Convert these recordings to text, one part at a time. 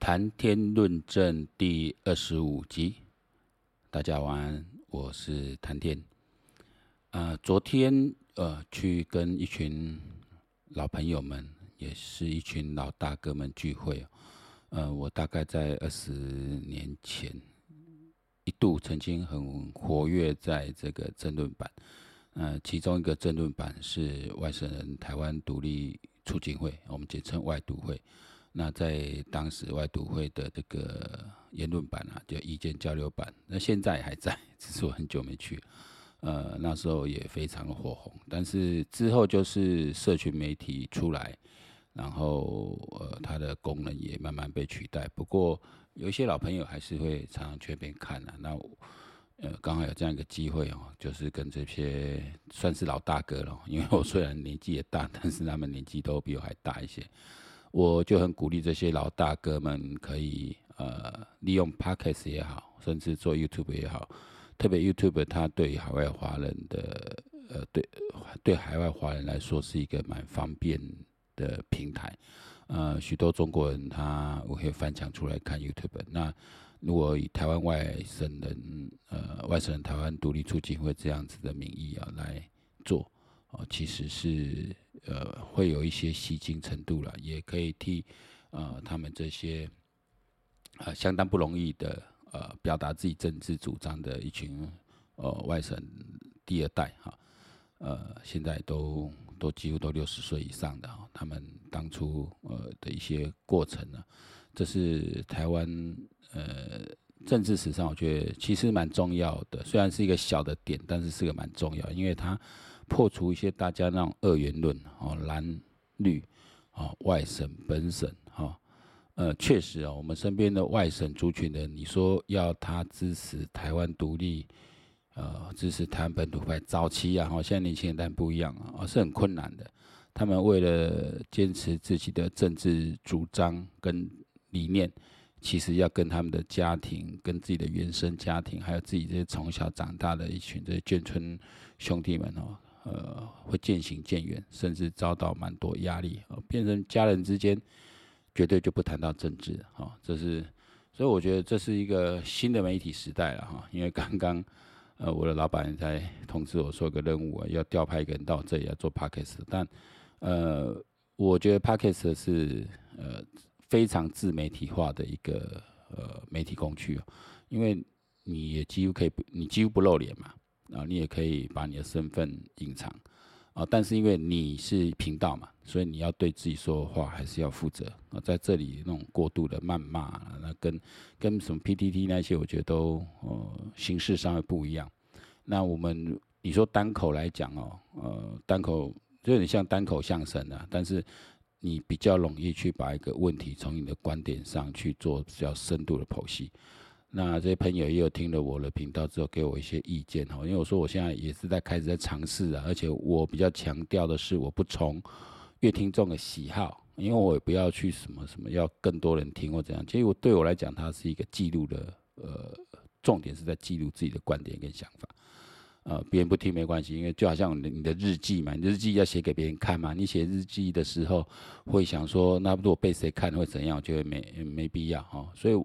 谈天论政第二十五集，大家晚安，我是谈天。呃，昨天呃去跟一群老朋友们，也是一群老大哥们聚会。呃，我大概在二十年前一度曾经很活跃在这个政论版，呃，其中一个政论版是外省人台湾独立促进会，我们简称外独会。那在当时外独会的这个言论版啊，叫意见交流版，那现在还在，只是我很久没去。呃，那时候也非常的火红，但是之后就是社群媒体出来，然后呃，它的功能也慢慢被取代。不过有一些老朋友还是会常常去那边看啊。那呃，刚好有这样一个机会哦，就是跟这些算是老大哥了，因为我虽然年纪也大，但是他们年纪都比我还大一些。我就很鼓励这些老大哥们可以呃利用 Podcast 也好，甚至做 YouTube 也好，特别 YouTube 它对海外华人的呃对对海外华人来说是一个蛮方便的平台，呃许多中国人他我可以翻墙出来看 YouTube。那如果以台湾外省人呃外省人台湾独立促进会这样子的名义啊来做。哦，其实是呃会有一些吸睛程度了，也可以替呃他们这些呃相当不容易的呃表达自己政治主张的一群呃外省第二代哈，呃现在都都几乎都六十岁以上的哈，他们当初呃的一些过程呢，这是台湾呃政治史上我觉得其实蛮重要的，虽然是一个小的点，但是是个蛮重要，因为它。破除一些大家那种二元论，哦，蓝绿，哦，外省本省，哈，呃，确实啊，我们身边的外省族群的，你说要他支持台湾独立，呃，支持台湾本土派，早期啊，哈，现在年轻人但不一样啊，是很困难的。他们为了坚持自己的政治主张跟理念，其实要跟他们的家庭、跟自己的原生家庭，还有自己这些从小长大的一群这些眷村兄弟们哦。呃，会渐行渐远，甚至遭到蛮多压力，呃，变成家人之间绝对就不谈到政治，哈、哦，这是，所以我觉得这是一个新的媒体时代了，哈，因为刚刚呃我的老板在通知我说个任务啊，要调派一个人到这里来做 Podcast，但呃，我觉得 Podcast 是呃非常自媒体化的一个呃媒体工具，因为你也几乎可以不，你几乎不露脸嘛。啊，你也可以把你的身份隐藏，啊，但是因为你是频道嘛，所以你要对自己说的话还是要负责啊。在这里那种过度的谩骂，那跟跟什么 PTT 那些，我觉得都呃形式上会不一样。那我们你说单口来讲哦，呃，单口就有点像单口相声啊，但是你比较容易去把一个问题从你的观点上去做比较深度的剖析。那这些朋友也有听了我的频道之后，给我一些意见哈，因为我说我现在也是在开始在尝试啊，而且我比较强调的是，我不从阅听众的喜好，因为我也不要去什么什么要更多人听或怎样。其实我对我来讲，它是一个记录的，呃，重点是在记录自己的观点跟想法。呃，别人不听没关系，因为就好像你的日记嘛，你的日记要写给别人看嘛。你写日记的时候会想说，那如果被谁看会怎样？我觉得没没必要哈，所以。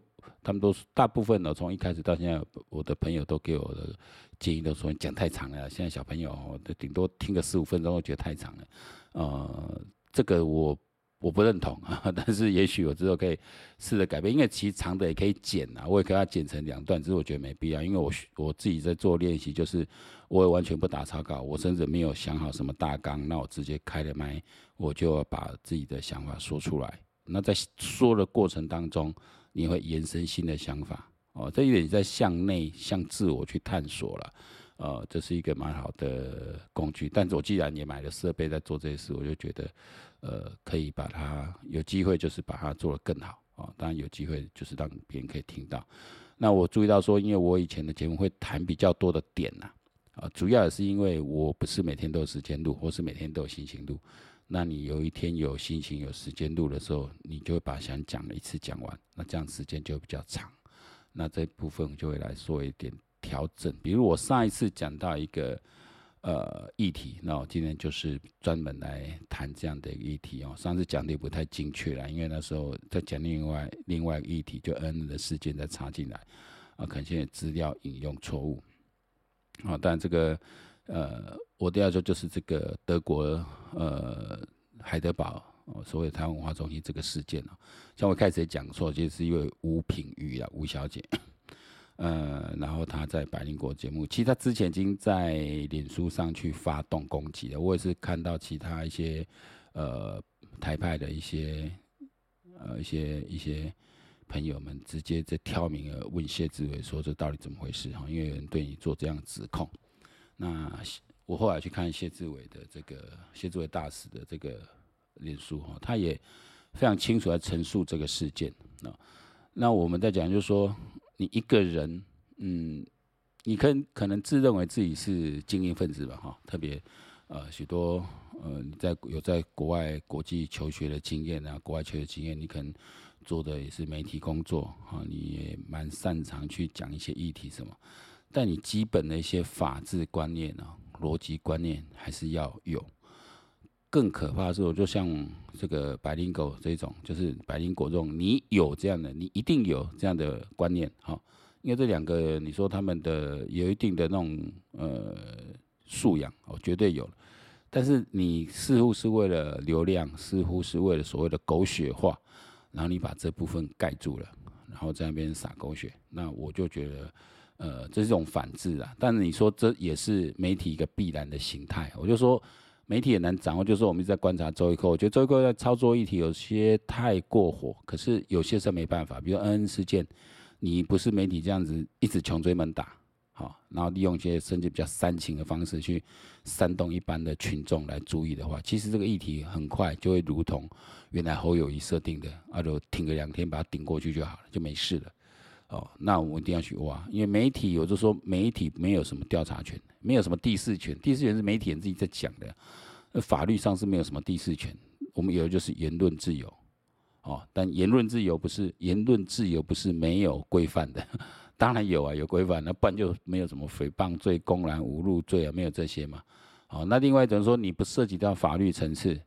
他们都是大部分的，从一开始到现在，我的朋友都给我的建议都说，你讲太长了。现在小朋友都，顶多听个十五分钟，我觉得太长了。呃，这个我我不认同，但是也许我之后可以试着改变，因为其实长的也可以剪啊，我也可以把它剪成两段，只是我觉得没必要，因为我我自己在做练习，就是我也完全不打草稿，我甚至没有想好什么大纲，那我直接开了麦，我就要把自己的想法说出来。那在说的过程当中，你会延伸新的想法哦，这一点在向内、向自我去探索了，呃，这是一个蛮好的工具。但是我既然也买了设备在做这些事，我就觉得，呃，可以把它有机会就是把它做得更好啊。当然有机会就是让别人可以听到。那我注意到说，因为我以前的节目会谈比较多的点呐，啊，主要也是因为我不是每天都有时间录，或是每天都有心情录。那你有一天有心情、有时间录的时候，你就会把想讲的一次讲完，那这样时间就比较长。那这部分就会来做一点调整。比如我上一次讲到一个呃议题，那我今天就是专门来谈这样的一个议题哦。上次讲的也不太精确了，因为那时候在讲另外另外一个议题，就恩恩的事件再插进来，啊，可能现在资料引用错误，啊，但这个呃，我都要说就是这个德国呃海德堡所谓台湾文化中心这个事件哦，像我开始也讲错，就是因为吴品瑜啊，吴小姐。呃，然后她在百灵国节目，其实她之前已经在脸书上去发动攻击了。我也是看到其他一些呃台派的一些呃一些一些朋友们直接在挑明了问谢志伟说，这到底怎么回事哈？因为有人对你做这样指控。那我后来去看谢志伟的这个谢志伟大使的这个脸书哈，他也非常清楚地陈述这个事件啊。那我们在讲就是说。你一个人，嗯，你可可能自认为自己是精英分子吧，哈，特别，呃，许多，呃，在有在国外国际求学的经验啊，国外求学经验，你可能做的也是媒体工作，哈，你也蛮擅长去讲一些议题什么，但你基本的一些法治观念啊，逻辑观念还是要有。更可怕的是，我就像这个白灵狗这种，就是白灵果这种，你有这样的，你一定有这样的观念，哈，因为这两个，你说他们的有一定的那种呃素养，哦，绝对有，但是你似乎是为了流量，似乎是为了所谓的狗血化，然后你把这部分盖住了，然后在那边撒狗血，那我就觉得，呃，这是一种反制啊。但是你说这也是媒体一个必然的形态，我就说。媒体也难掌握，就是说我们一直在观察周一蔻，我觉得周一蔻在操作议题有些太过火，可是有些事没办法，比如恩恩事件，你不是媒体这样子一直穷追猛打，好，然后利用一些甚至比较煽情的方式去煽动一般的群众来注意的话，其实这个议题很快就会如同原来侯友谊设定的，啊，就挺个两天把它顶过去就好了，就没事了。哦，那我们一定要去挖，因为媒体有就说媒体没有什么调查权。没有什么第四权，第四权是媒体人自己在讲的，那法律上是没有什么第四权，我们有的就是言论自由，哦，但言论自由不是言论自由不是没有规范的，当然有啊，有规范，那不然就没有什么诽谤罪、公然侮辱罪啊，没有这些嘛，好，那另外等于说你不涉及到法律层次，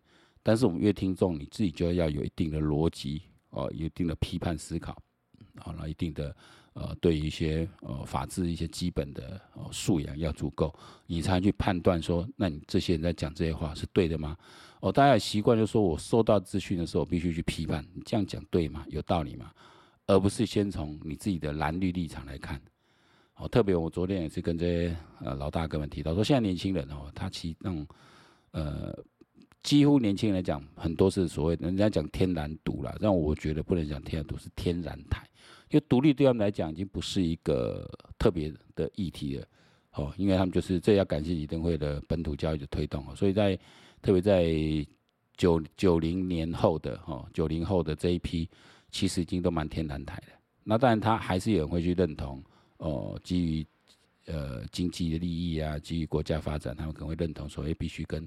但是我们越听众你自己就要有一定的逻辑哦，有一定的批判思考，好了，一定的。呃，对于一些呃法治一些基本的呃素养要足够，你才去判断说，那你这些人在讲这些话是对的吗？哦，大家习惯就说，我收到资讯的时候，我必须去批判，你这样讲对吗？有道理吗？而不是先从你自己的蓝绿立场来看。哦，特别我昨天也是跟这些呃老大哥们提到说，现在年轻人哦，他其实那种呃几乎年轻人来讲，很多是所谓人家讲天然毒啦，让我觉得不能讲天然毒，是天然台。因为独立对他们来讲已经不是一个特别的议题了，哦，因为他们就是这要感谢李登辉的本土教育的推动，所以在特别在九九零年后的哈九零后的这一批，其实已经都蛮天然台的。那当然他还是有人会去认同，哦，基于呃经济的利益啊，基于国家发展，他们可能会认同说，哎，必须跟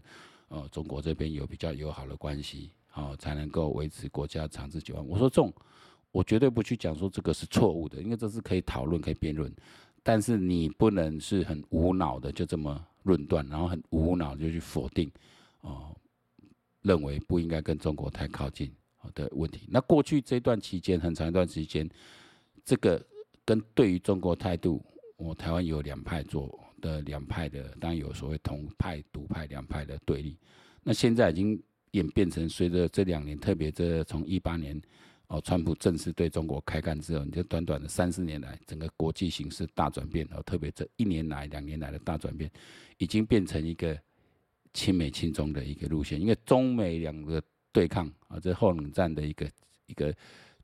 呃中国这边有比较友好的关系，哦，才能够维持国家长治久安。我说这种。我绝对不去讲说这个是错误的，因为这是可以讨论、可以辩论，但是你不能是很无脑的就这么论断，然后很无脑就去否定，哦，认为不应该跟中国太靠近的问题。那过去这段期间，很长一段时间，这个跟对于中国态度，我台湾有两派做的两派的，当然有所谓同派、独派两派的对立。那现在已经演变成随着这两年，特别这从一八年。哦，川普正式对中国开干之后，你就短短的三四年来，整个国际形势大转变，哦，特别这一年来、两年来的大转变，已经变成一个亲美亲中的一个路线。因为中美两个对抗啊，这后冷战的一个一个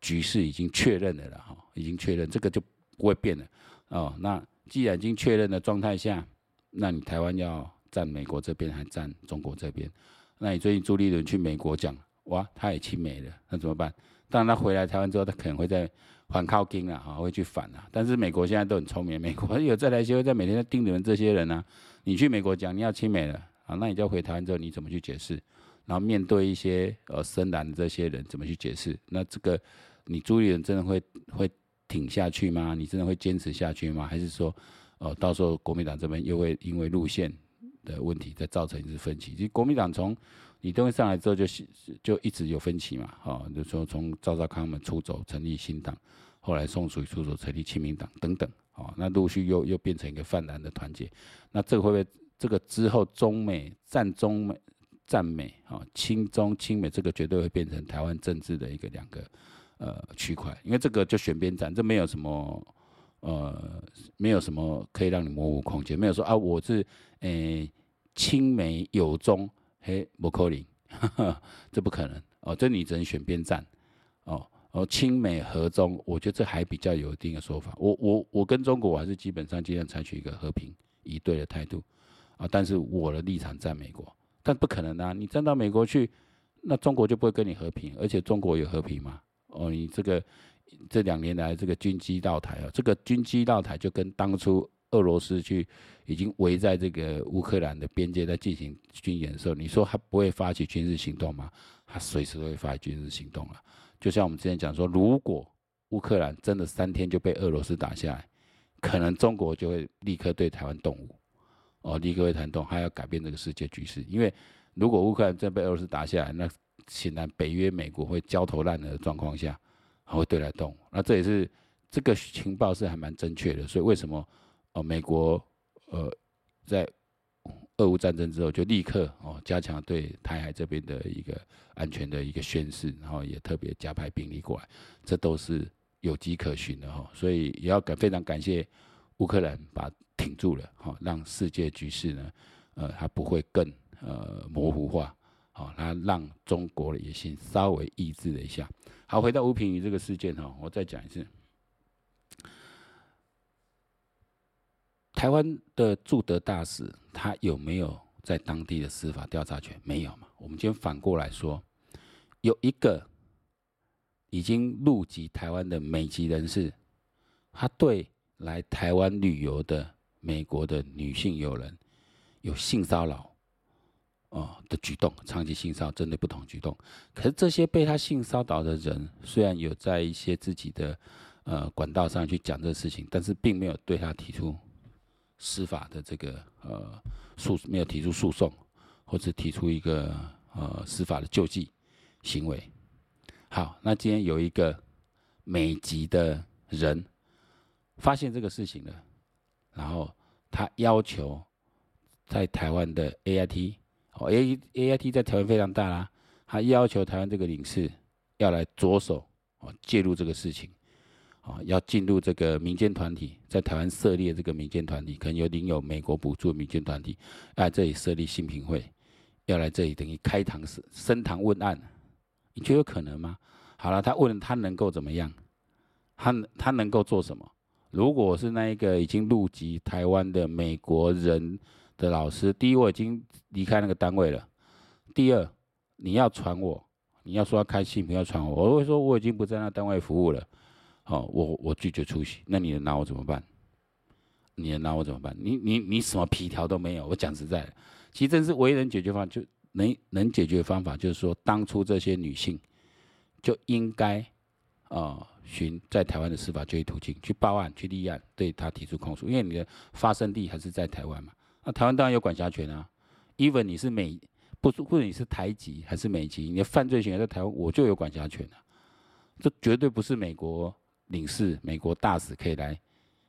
局势已经确认了了哈，已经确认，这个就不会变了哦。那既然已经确认的状态下，那你台湾要站美国这边还站中国这边？那你最近朱立伦去美国讲，哇，他也亲美了，那怎么办？当然，他回来台湾之后，他可能会在反靠京啊，哈，会去反啊。但是美国现在都很聪明，美国有在来协会在每天在盯你们这些人啊。你去美国讲你要亲美了啊，那你就回台湾之后你怎么去解释？然后面对一些呃深蓝的这些人怎么去解释？那这个你朱立伦真的会会挺下去吗？你真的会坚持下去吗？还是说，呃，到时候国民党这边又会因为路线的问题，再造成一次分歧。其实国民党从李登辉上来之后就，就一直有分歧嘛，哦，就说从赵少康们出走成立新党，后来宋楚瑜出走成立亲民党等等，哦，那陆续又又变成一个泛蓝的团结。那这个会不会这个之后中美战中美战美啊，亲中亲美，这个绝对会变成台湾政治的一个两个呃区块，因为这个就选边站，这没有什么。呃，没有什么可以让你模糊空间，没有说啊，我是诶亲美友中，嘿，不可能，这不可能哦，这你只能选边站哦哦，亲美和中，我觉得这还比较有一定的说法。我我我跟中国我还是基本上尽量采取一个和平以对的态度啊，但是我的立场在美国，但不可能啊，你站到美国去，那中国就不会跟你和平，而且中国有和平吗？哦，你这个。这两年来，这个军机绕台啊，这个军机绕台就跟当初俄罗斯去已经围在这个乌克兰的边界在进行军演的时候，你说他不会发起军事行动吗？他随时都会发起军事行动了。就像我们之前讲说，如果乌克兰真的三天就被俄罗斯打下来，可能中国就会立刻对台湾动武，哦，立刻会弹动，还要改变这个世界局势。因为如果乌克兰真被俄罗斯打下来，那显然北约美国会焦头烂额的状况下。还会对来动，那这也是这个情报是还蛮正确的，所以为什么哦美国呃在俄乌战争之后就立刻哦加强对台海这边的一个安全的一个宣示，然后也特别加派兵力过来，这都是有迹可循的哈，所以也要感非常感谢乌克兰把挺住了哈，让世界局势呢呃它不会更呃模糊化，好，它让中国的野心稍微抑制了一下。好，回到吴品宇这个事件哈，我再讲一次。台湾的驻德大使他有没有在当地的司法调查权？没有嘛？我们今天反过来说，有一个已经入籍台湾的美籍人士，他对来台湾旅游的美国的女性友人有性骚扰。哦的举动，长期性骚扰针对不同举动，可是这些被他性骚扰的人，虽然有在一些自己的呃管道上去讲这个事情，但是并没有对他提出司法的这个呃诉，没有提出诉讼，或者提出一个呃司法的救济行为。好，那今天有一个美籍的人发现这个事情了，然后他要求在台湾的 AIT。哦，A A I T 在台湾非常大啦，他要求台湾这个领事要来着手哦介入这个事情，啊要进入这个民间团体，在台湾设立这个民间团体，可能有领有美国补助的民间团体，来这里设立信评会，要来这里等于开堂升堂问案，你觉得有可能吗？好了，他问他能够怎么样？他他能够做什么？如果是那一个已经入籍台湾的美国人。的老师，第一，我已经离开那个单位了。第二，你要传我，你要说要开信，不要传我，我会说我已经不在那单位服务了。好，我我拒绝出席。那你能拿我怎么办？你能拿我怎么办？你你你什么皮条都没有。我讲实在的，其实这是唯一能解决方，就能能解决方法，就是说当初这些女性就应该啊，寻在台湾的司法救济途径去报案、去立案，对他提出控诉，因为你的发生地还是在台湾嘛。那台湾当然有管辖权啊，even 你是美，不是，或者你是台籍还是美籍，你的犯罪行为在台湾，我就有管辖权啊。这绝对不是美国领事、美国大使可以来，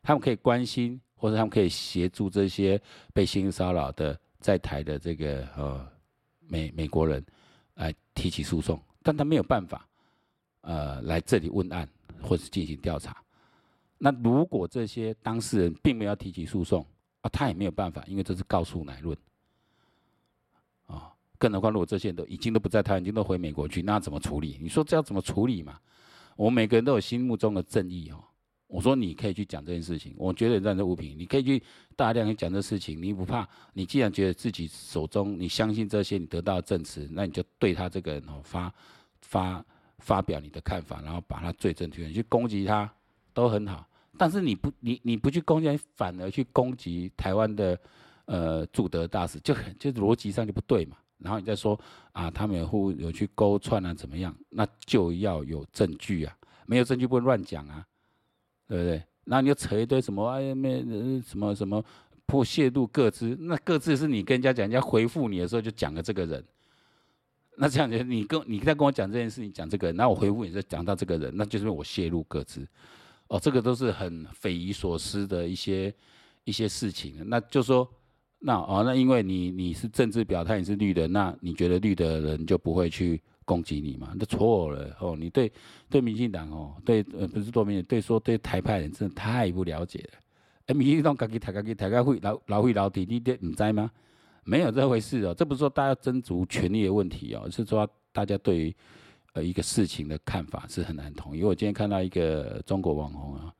他们可以关心或者他们可以协助这些被性骚扰的在台的这个呃美美国人来提起诉讼，但他没有办法呃来这里问案或是进行调查。那如果这些当事人并没有提起诉讼，啊，他也没有办法，因为这是告诉乃论，啊，更何况如果这些人都已经都不在台湾，已经都回美国去，那怎么处理？你说这要怎么处理嘛？我们每个人都有心目中的正义哦。我说你可以去讲这件事情，我觉得这样的物品，你可以去大量去讲这事情，你不怕？你既然觉得自己手中你相信这些，你得到证词，那你就对他这个人哦发发发表你的看法，然后把他罪证推你去攻击他，都很好。但是你不你你不去攻击，反而去攻击台湾的呃驻德大使，就很就逻辑上就不对嘛。然后你再说啊，他们有互有去勾串啊，怎么样？那就要有证据啊，没有证据不能乱讲啊，对不对？那你就扯一堆什么哎没什么什么破泄露各自，那各自是你跟人家讲，人家回复你的时候就讲了这个人。那这样子，你跟你在跟我讲这件事情，讲这个人，那我回复你是讲到这个人，那就是我泄露各自。哦，这个都是很匪夷所思的一些一些事情。那就说，那哦，那因为你你是政治表态，你是绿的，那你觉得绿的人就不会去攻击你嘛？那错了哦，你对对民进党哦，对呃不是多民对说对台派人真的太不了解了。哎，民进党自己抬自己抬个会老老会老底，你你知吗？没有这回事哦，这不是说大家争夺权力的问题哦，是说大家对于呃一个事情的看法是很难统一。因为我今天看到一个中国网红啊，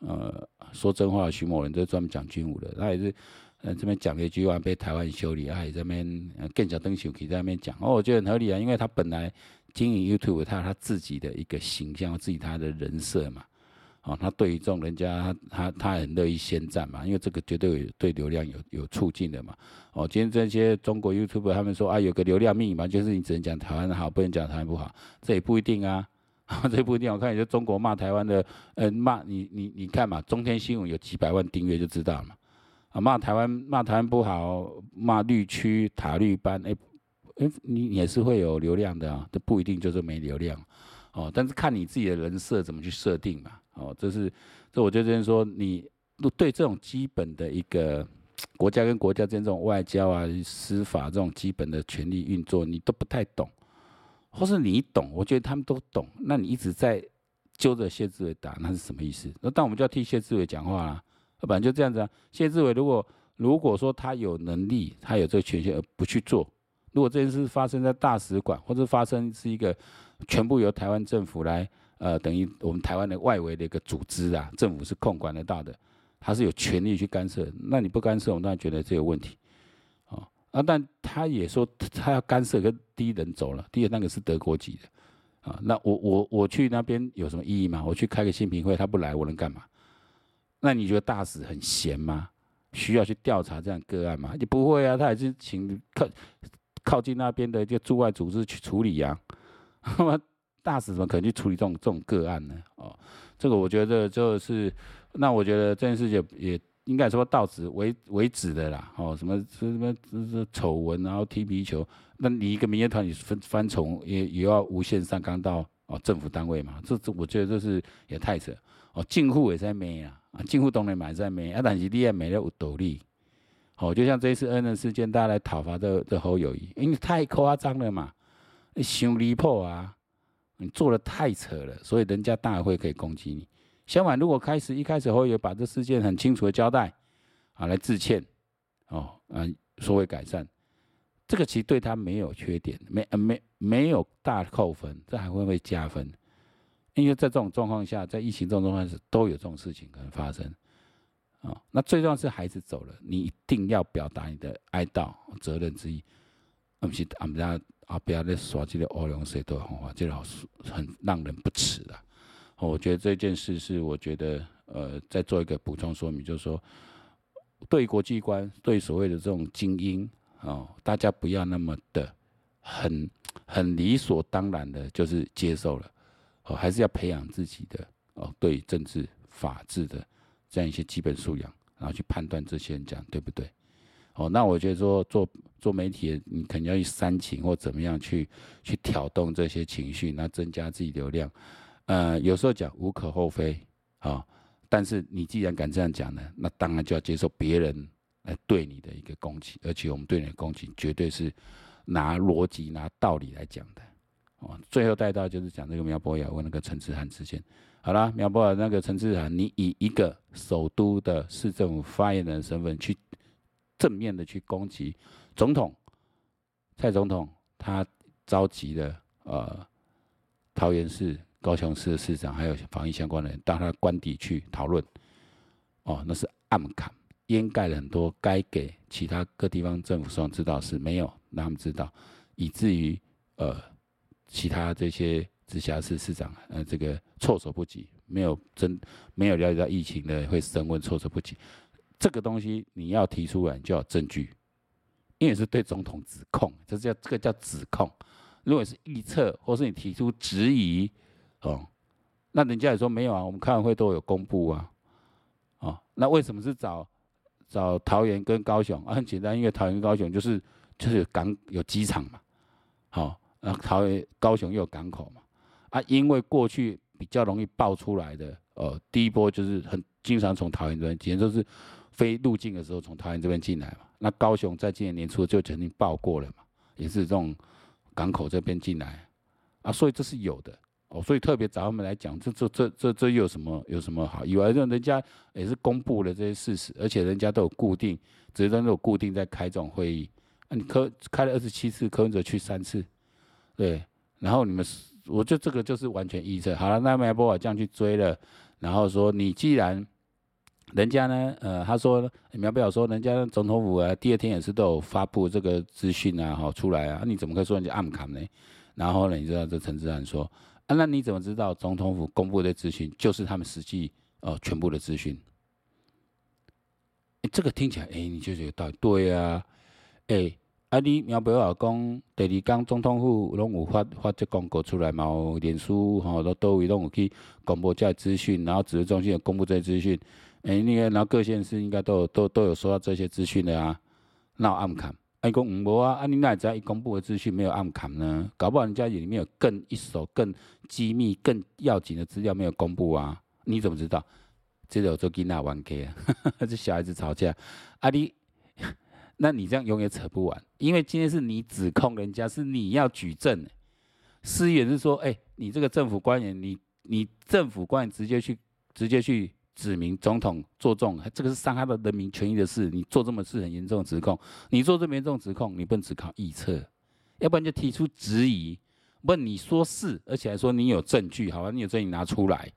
呃，说真话的徐某人，就专门讲军武的，他也是呃这边讲了一句话被台湾修理，他也在那边更小灯球可以在那边讲哦，我觉得很合理啊，因为他本来经营 YouTube，他有他自己的一个形象，自己他的人设嘛。哦，他对于这种人家，他他他很乐意先战嘛，因为这个绝对有对流量有有促进的嘛。哦，今天这些中国 YouTube 他们说啊，有个流量密码，就是你只能讲台湾好，不能讲台湾不好，这也不一定啊，这不一定。我看有些中国骂台湾的，呃，骂你你你看嘛，中天新闻有几百万订阅就知道嘛。啊，骂台湾骂台湾不好，骂绿区塔绿班，哎、欸、哎，你也是会有流量的啊，这不一定就是没流量。哦，但是看你自己的人设怎么去设定嘛。哦，这是，这我觉得就是说，你对这种基本的一个国家跟国家之间这种外交啊、司法这种基本的权力运作，你都不太懂，或是你懂，我觉得他们都懂，那你一直在揪着谢志伟打，那是什么意思？那当我们就要替谢志伟讲话啦，不然就这样子啊。谢志伟如果如果说他有能力，他有这个权限而不去做，如果这件事发生在大使馆，或者发生是一个全部由台湾政府来。呃，等于我们台湾的外围的一个组织啊，政府是控管得到的，他是有权利去干涉。那你不干涉，我当然觉得这有问题。哦，啊，但他也说他要干涉，跟第一人走了，第一那个是德国籍的，啊，那我我我去那边有什么意义吗？我去开个新品会，他不来，我能干嘛？那你觉得大使很闲吗？需要去调查这样个案吗？你不会啊，他还是请靠靠近那边的就驻外组织去处理呀，啊。大使怎么可能去处理这种这种个案呢？哦，这个我觉得就是，那我觉得这件事情也应该说到此为为止的啦。哦，什么什么什么丑闻，然后踢皮球，那你一个民间团体翻翻从也也要无限上纲到哦政府单位嘛？这这我觉得这是也太扯。哦，政府也在骂啊，啊政府当然也在骂啊，但是你也骂得有道理。哦，就像这一次恩人事件，大家来讨伐的这侯友谊，因为太夸张了嘛，你太离谱啊！你做的太扯了，所以人家大会可以攻击你。相反，如果开始一开始侯友把这事件很清楚的交代，啊，来致歉，哦，啊，说会改善，这个其实对他没有缺点，没没没有大扣分，这还会不会加分。因为在这种状况下，在疫情这种状况下，都有这种事情可能发生。啊、那最重要是孩子走了，你一定要表达你的哀悼责任之一，而不是俺们家。啊！不要再耍这个欧龙水的方法，这个好很让人不齿的。我觉得这件事是，我觉得呃，再做一个补充说明，就是说，对国际观，对所谓的这种精英哦，大家不要那么的很很理所当然的，就是接受了哦，还是要培养自己的哦，对政治法治的这样一些基本素养，然后去判断这些人讲对不对。哦，那我觉得说做做媒体，你肯定要去煽情或怎么样去去挑动这些情绪，那增加自己流量。呃，有时候讲无可厚非啊、但是你既然敢这样讲呢，那当然就要接受别人来对你的一个攻击，而且我们对你的攻击绝对是拿逻辑、拿道理来讲的。哦，最后带到就是讲这个苗博雅问那个陈志涵之间。好了，苗博雅那个陈志涵，你以一个首都的市政府发言人身份去。正面的去攻击总统蔡总统，他召集了呃桃园市、高雄市的市长，还有防疫相关的人到他官邸去讨论。哦，那是暗砍，掩盖了很多该给其他各地方政府所知道是没有让他们知道，以至于呃其他这些直辖市市长呃这个措手不及，没有真没有了解到疫情的会升温，措手不及。这个东西你要提出来就要证据，因为是对总统指控，这是叫这个叫指控。如果是预测或是你提出质疑，哦，那人家也说没有啊，我们开完会都有公布啊，哦，那为什么是找找桃园跟高雄啊，很简单，因为桃园高雄就是就是港有机场嘛，好，然后桃园高雄又有港口嘛，啊，因为过去比较容易爆出来的，呃，第一波就是很经常从桃园这边，以前都是非入境的时候从桃园这边进来嘛，那高雄在今年年初就曾经爆过了嘛，也是这种港口这边进来，啊，所以这是有的。哦，所以特别找他们来讲，这这这这这又有什么有什么好？以为让人家也是公布了这些事实，而且人家都有固定，只是都有固定在开这种会议。那、你科开了二十七次，柯文哲去三次，对，然后你们，我觉得这个就是完全臆测。好了，那苗博雅这样去追了，然后说你既然人家呢，呃，他说苗博雅说人家总统府啊，第二天也是都有发布这个资讯啊，好出来啊，你怎么可以说人家暗砍呢？然后呢，你知道这陈智菡说。啊，那你怎么知道总统府公布的资讯就是他们实际呃全部的资讯？这个听起来，哎、你就觉得道理对啊，哎、啊，你苗博雅讲第二天总统府拢有发发这公告出来嘛？脸书吼都都有拢有去公布这些资讯，然后指挥中心有公布这些资讯，哎、那个然后各县市应该都有都都有收到这些资讯的啊，那我暗看。哎，讲唔无啊！啊，你哪知道一公布的资讯没有暗砍呢？搞不好人家里面有更一手、更机密、更要紧的资料没有公布啊？你怎么知道？这有做囡仔玩家啊，这小孩子吵架，啊你，那你这样永远扯不完，因为今天是你指控人家，是你要举证。思源是说，哎、你这个政府官员，你你政府官员直接去直接去。指明总统做这种，这个是伤害到人民权益的事。你做这么事很严重的指控，你做这么严重的指控，你不能只靠臆测，要不然就提出质疑。问你说是，而且还说你有证据，好吧？你有证据拿出来。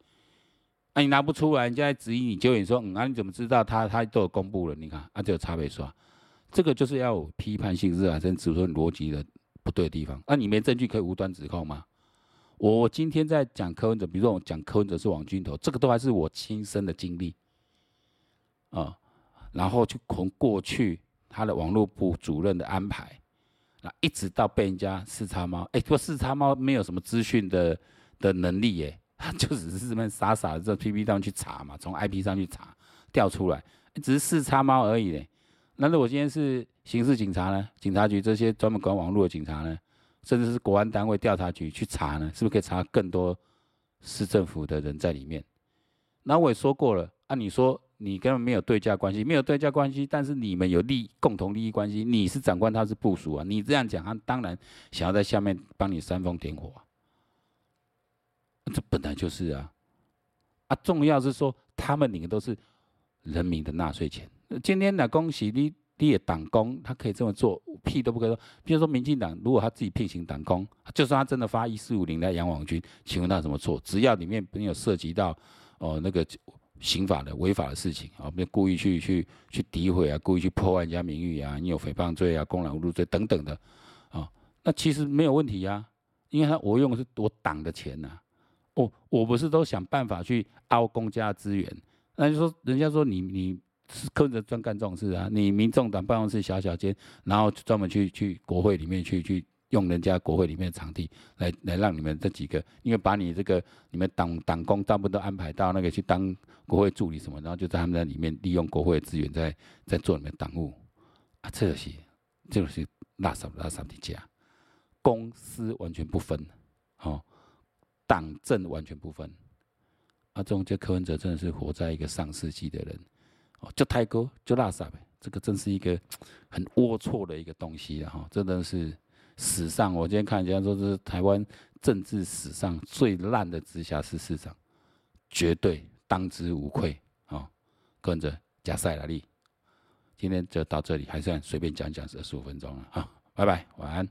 啊、你拿不出来，人家在质疑你，就你说，嗯，啊，你怎么知道他他都有公布了？你看，啊，就有差别说，这个就是要有批判性，是吧？真指出逻辑的不对的地方。那、啊、你没证据可以无端指控吗？我我今天在讲柯文哲，比如说我讲柯文哲是网军头，这个都还是我亲身的经历啊。然后就从过去他的网络部主任的安排，那一直到被人家四叉猫，哎，说四叉猫没有什么资讯的的能力耶，他就只是这么傻傻的在 P P 上去查嘛，从 IP 上去查调出来，只是四叉猫而已嘞。那如果今天是刑事警察呢？警察局这些专门管网络的警察呢？甚至是国安单位调查局去查呢，是不是可以查更多市政府的人在里面？那我也说过了，按、啊、你说你根本没有对价关系，没有对价关系，但是你们有利共同利益关系，你是长官，他是部属啊，你这样讲，他当然想要在下面帮你煽风点火啊，这本来就是啊，啊，重要是说他们领的都是人民的纳税钱，今天呢，恭喜你。你的党工，他可以这么做，屁都不可以说。比如说，民进党如果他自己聘请党工，就算他真的发一四五零来养网军，请问他怎么做？只要里面没有涉及到哦那个刑法的违法的事情啊，比如故意去去去诋毁啊，故意去破坏人家名誉啊，你有诽谤罪啊、公然侮辱罪等等的啊，那其实没有问题呀，因为他我用的是我党的钱呐，我我不是都想办法去凹公家资源，那就说人家说你你。是柯文哲专干这种事啊！你民众党办公室小小间，然后专门去去国会里面去去用人家国会里面的场地来来让你们这几个，因为把你这个你们党党工大部分都安排到那个去当国会助理什么，然后就在他们在里面利用国会资源在在做你们党务啊，这些这个是垃圾垃圾的家，公私完全不分，哦，党政完全不分，啊，这种就柯文哲真的是活在一个上世纪的人。哦就太哥，就拉萨呗，这个真是一个很龌龊的一个东西了哈，真的是史上，我今天看人家说是台湾政治史上最烂的直辖市市长，绝对当之无愧啊！跟着加塞拉利，今天就到这里，还算随便讲讲，是十五分钟了啊，拜拜，晚安。